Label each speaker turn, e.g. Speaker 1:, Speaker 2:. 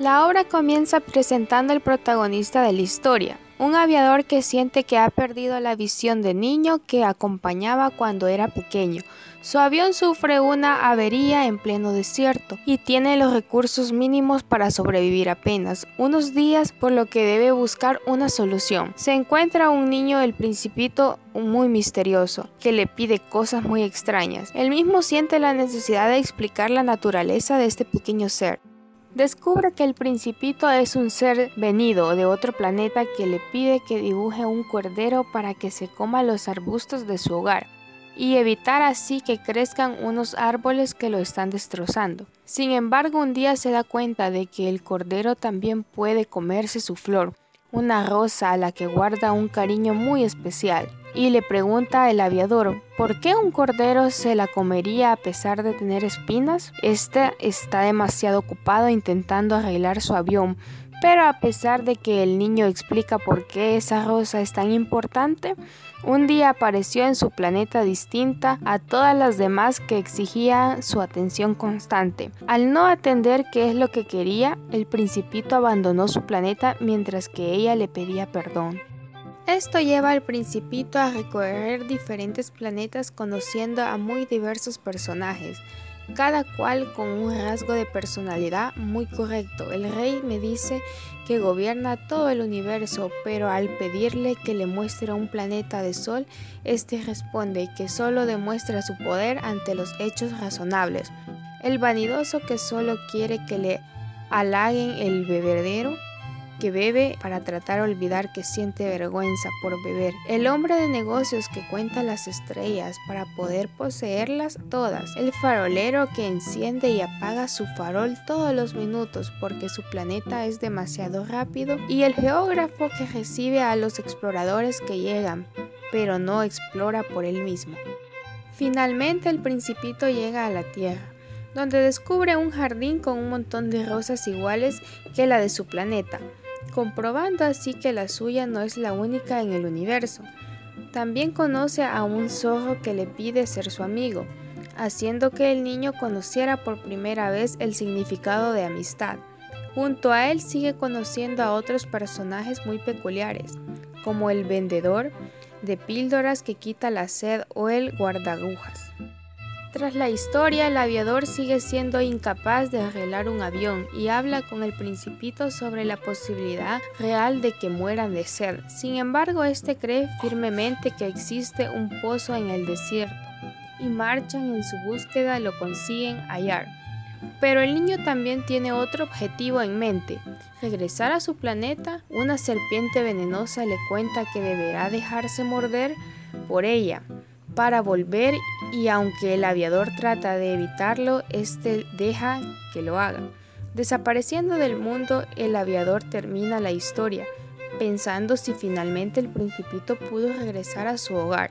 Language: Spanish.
Speaker 1: La obra comienza presentando al protagonista de la historia, un aviador que siente que ha perdido la visión de niño que acompañaba cuando era pequeño. Su avión sufre una avería en pleno desierto y tiene los recursos mínimos para sobrevivir apenas unos días por lo que debe buscar una solución. Se encuentra un niño el principito muy misterioso que le pide cosas muy extrañas. Él mismo siente la necesidad de explicar la naturaleza de este pequeño ser. Descubre que el principito es un ser venido de otro planeta que le pide que dibuje un cordero para que se coma los arbustos de su hogar y evitar así que crezcan unos árboles que lo están destrozando. Sin embargo, un día se da cuenta de que el cordero también puede comerse su flor, una rosa a la que guarda un cariño muy especial y le pregunta al aviador por qué un cordero se la comería a pesar de tener espinas. Este está demasiado ocupado intentando arreglar su avión, pero a pesar de que el niño explica por qué esa rosa es tan importante, un día apareció en su planeta distinta a todas las demás que exigía su atención constante. Al no atender qué es lo que quería, el principito abandonó su planeta mientras que ella le pedía perdón. Esto lleva al principito a recorrer diferentes planetas conociendo a muy diversos personajes, cada cual con un rasgo de personalidad muy correcto. El rey me dice que gobierna todo el universo, pero al pedirle que le muestre un planeta de sol, este responde que solo demuestra su poder ante los hechos razonables. El vanidoso que solo quiere que le halaguen el bebedero que bebe para tratar de olvidar que siente vergüenza por beber. El hombre de negocios que cuenta las estrellas para poder poseerlas todas. El farolero que enciende y apaga su farol todos los minutos porque su planeta es demasiado rápido. Y el geógrafo que recibe a los exploradores que llegan, pero no explora por él mismo. Finalmente el principito llega a la Tierra donde descubre un jardín con un montón de rosas iguales que la de su planeta comprobando así que la suya no es la única en el universo. También conoce a un zorro que le pide ser su amigo, haciendo que el niño conociera por primera vez el significado de amistad. Junto a él sigue conociendo a otros personajes muy peculiares, como el vendedor de píldoras que quita la sed o el guardagujas. Tras la historia, el aviador sigue siendo incapaz de arreglar un avión y habla con el principito sobre la posibilidad real de que mueran de sed. Sin embargo, este cree firmemente que existe un pozo en el desierto y marchan en su búsqueda lo consiguen hallar. Pero el niño también tiene otro objetivo en mente, regresar a su planeta. Una serpiente venenosa le cuenta que deberá dejarse morder por ella para volver y aunque el aviador trata de evitarlo, este deja que lo haga. Desapareciendo del mundo, el aviador termina la historia, pensando si finalmente el principito pudo regresar a su hogar.